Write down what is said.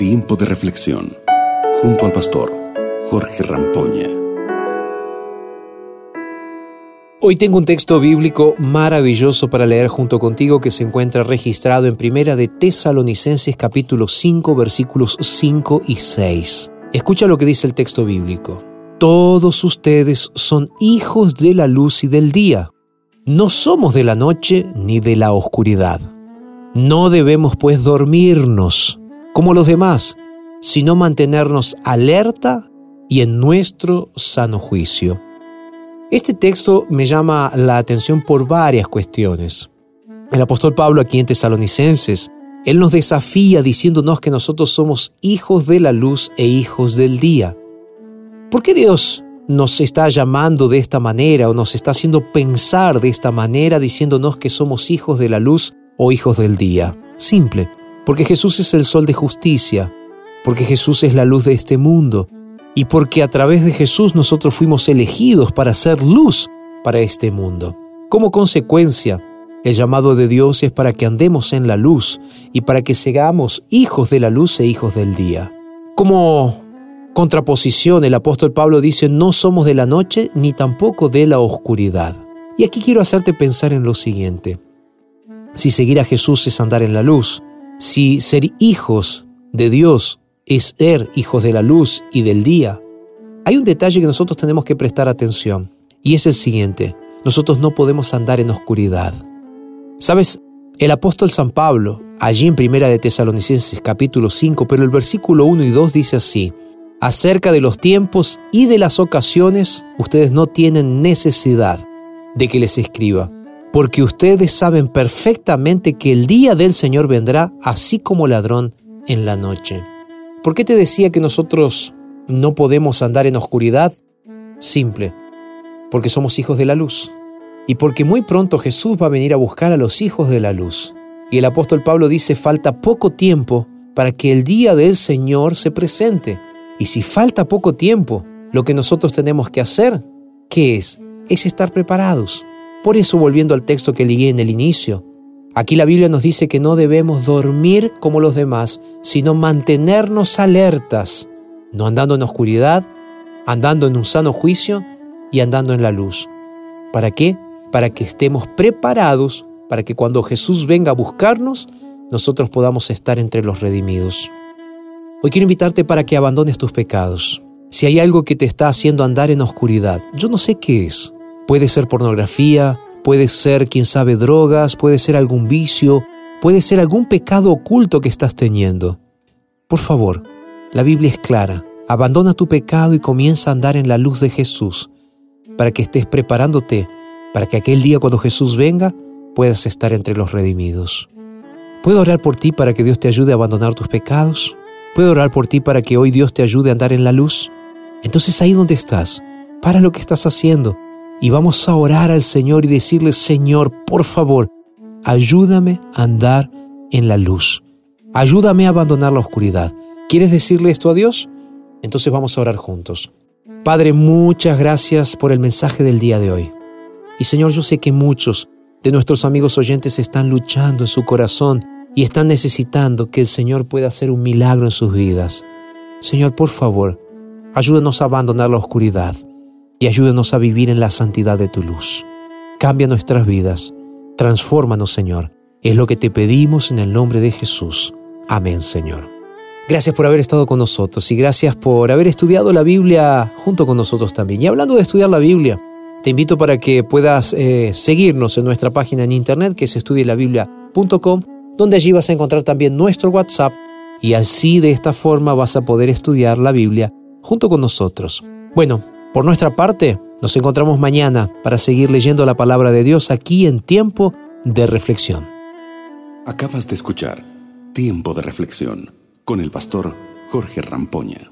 Tiempo de reflexión junto al pastor Jorge Rampoña. Hoy tengo un texto bíblico maravilloso para leer junto contigo que se encuentra registrado en Primera de Tesalonicenses capítulo 5 versículos 5 y 6. Escucha lo que dice el texto bíblico. Todos ustedes son hijos de la luz y del día. No somos de la noche ni de la oscuridad. No debemos pues dormirnos como los demás, sino mantenernos alerta y en nuestro sano juicio. Este texto me llama la atención por varias cuestiones. El apóstol Pablo aquí en Tesalonicenses, él nos desafía diciéndonos que nosotros somos hijos de la luz e hijos del día. ¿Por qué Dios nos está llamando de esta manera o nos está haciendo pensar de esta manera diciéndonos que somos hijos de la luz o hijos del día. Simple, porque Jesús es el sol de justicia, porque Jesús es la luz de este mundo y porque a través de Jesús nosotros fuimos elegidos para ser luz para este mundo. Como consecuencia, el llamado de Dios es para que andemos en la luz y para que seamos hijos de la luz e hijos del día. Como contraposición, el apóstol Pablo dice, no somos de la noche ni tampoco de la oscuridad. Y aquí quiero hacerte pensar en lo siguiente. Si seguir a Jesús es andar en la luz, si ser hijos de Dios es ser hijos de la luz y del día, hay un detalle que nosotros tenemos que prestar atención, y es el siguiente, nosotros no podemos andar en oscuridad. ¿Sabes? El apóstol San Pablo, allí en Primera de Tesalonicenses capítulo 5, pero el versículo 1 y 2 dice así, acerca de los tiempos y de las ocasiones, ustedes no tienen necesidad de que les escriba, porque ustedes saben perfectamente que el día del Señor vendrá así como ladrón en la noche. ¿Por qué te decía que nosotros no podemos andar en oscuridad? Simple, porque somos hijos de la luz y porque muy pronto Jesús va a venir a buscar a los hijos de la luz. Y el apóstol Pablo dice, falta poco tiempo para que el día del Señor se presente. Y si falta poco tiempo, lo que nosotros tenemos que hacer, ¿qué es? Es estar preparados. Por eso, volviendo al texto que ligué en el inicio, aquí la Biblia nos dice que no debemos dormir como los demás, sino mantenernos alertas, no andando en oscuridad, andando en un sano juicio y andando en la luz. ¿Para qué? Para que estemos preparados para que cuando Jesús venga a buscarnos, nosotros podamos estar entre los redimidos. Hoy quiero invitarte para que abandones tus pecados. Si hay algo que te está haciendo andar en oscuridad, yo no sé qué es. Puede ser pornografía, puede ser, quién sabe, drogas, puede ser algún vicio, puede ser algún pecado oculto que estás teniendo. Por favor, la Biblia es clara. Abandona tu pecado y comienza a andar en la luz de Jesús, para que estés preparándote, para que aquel día cuando Jesús venga puedas estar entre los redimidos. ¿Puedo orar por ti para que Dios te ayude a abandonar tus pecados? ¿Puedo orar por ti para que hoy Dios te ayude a andar en la luz? Entonces ahí donde estás, para lo que estás haciendo y vamos a orar al Señor y decirle, Señor, por favor, ayúdame a andar en la luz. Ayúdame a abandonar la oscuridad. ¿Quieres decirle esto a Dios? Entonces vamos a orar juntos. Padre, muchas gracias por el mensaje del día de hoy. Y Señor, yo sé que muchos de nuestros amigos oyentes están luchando en su corazón y están necesitando que el Señor pueda hacer un milagro en sus vidas. Señor, por favor, ayúdanos a abandonar la oscuridad y ayúdanos a vivir en la santidad de tu luz. Cambia nuestras vidas, transfórmanos, Señor. Es lo que te pedimos en el nombre de Jesús. Amén, Señor. Gracias por haber estado con nosotros y gracias por haber estudiado la Biblia junto con nosotros también. Y hablando de estudiar la Biblia, te invito para que puedas eh, seguirnos en nuestra página en internet que es estudielabiblia.com donde allí vas a encontrar también nuestro WhatsApp y así de esta forma vas a poder estudiar la Biblia junto con nosotros. Bueno, por nuestra parte, nos encontramos mañana para seguir leyendo la palabra de Dios aquí en tiempo de reflexión. Acabas de escuchar Tiempo de Reflexión con el pastor Jorge Rampoña.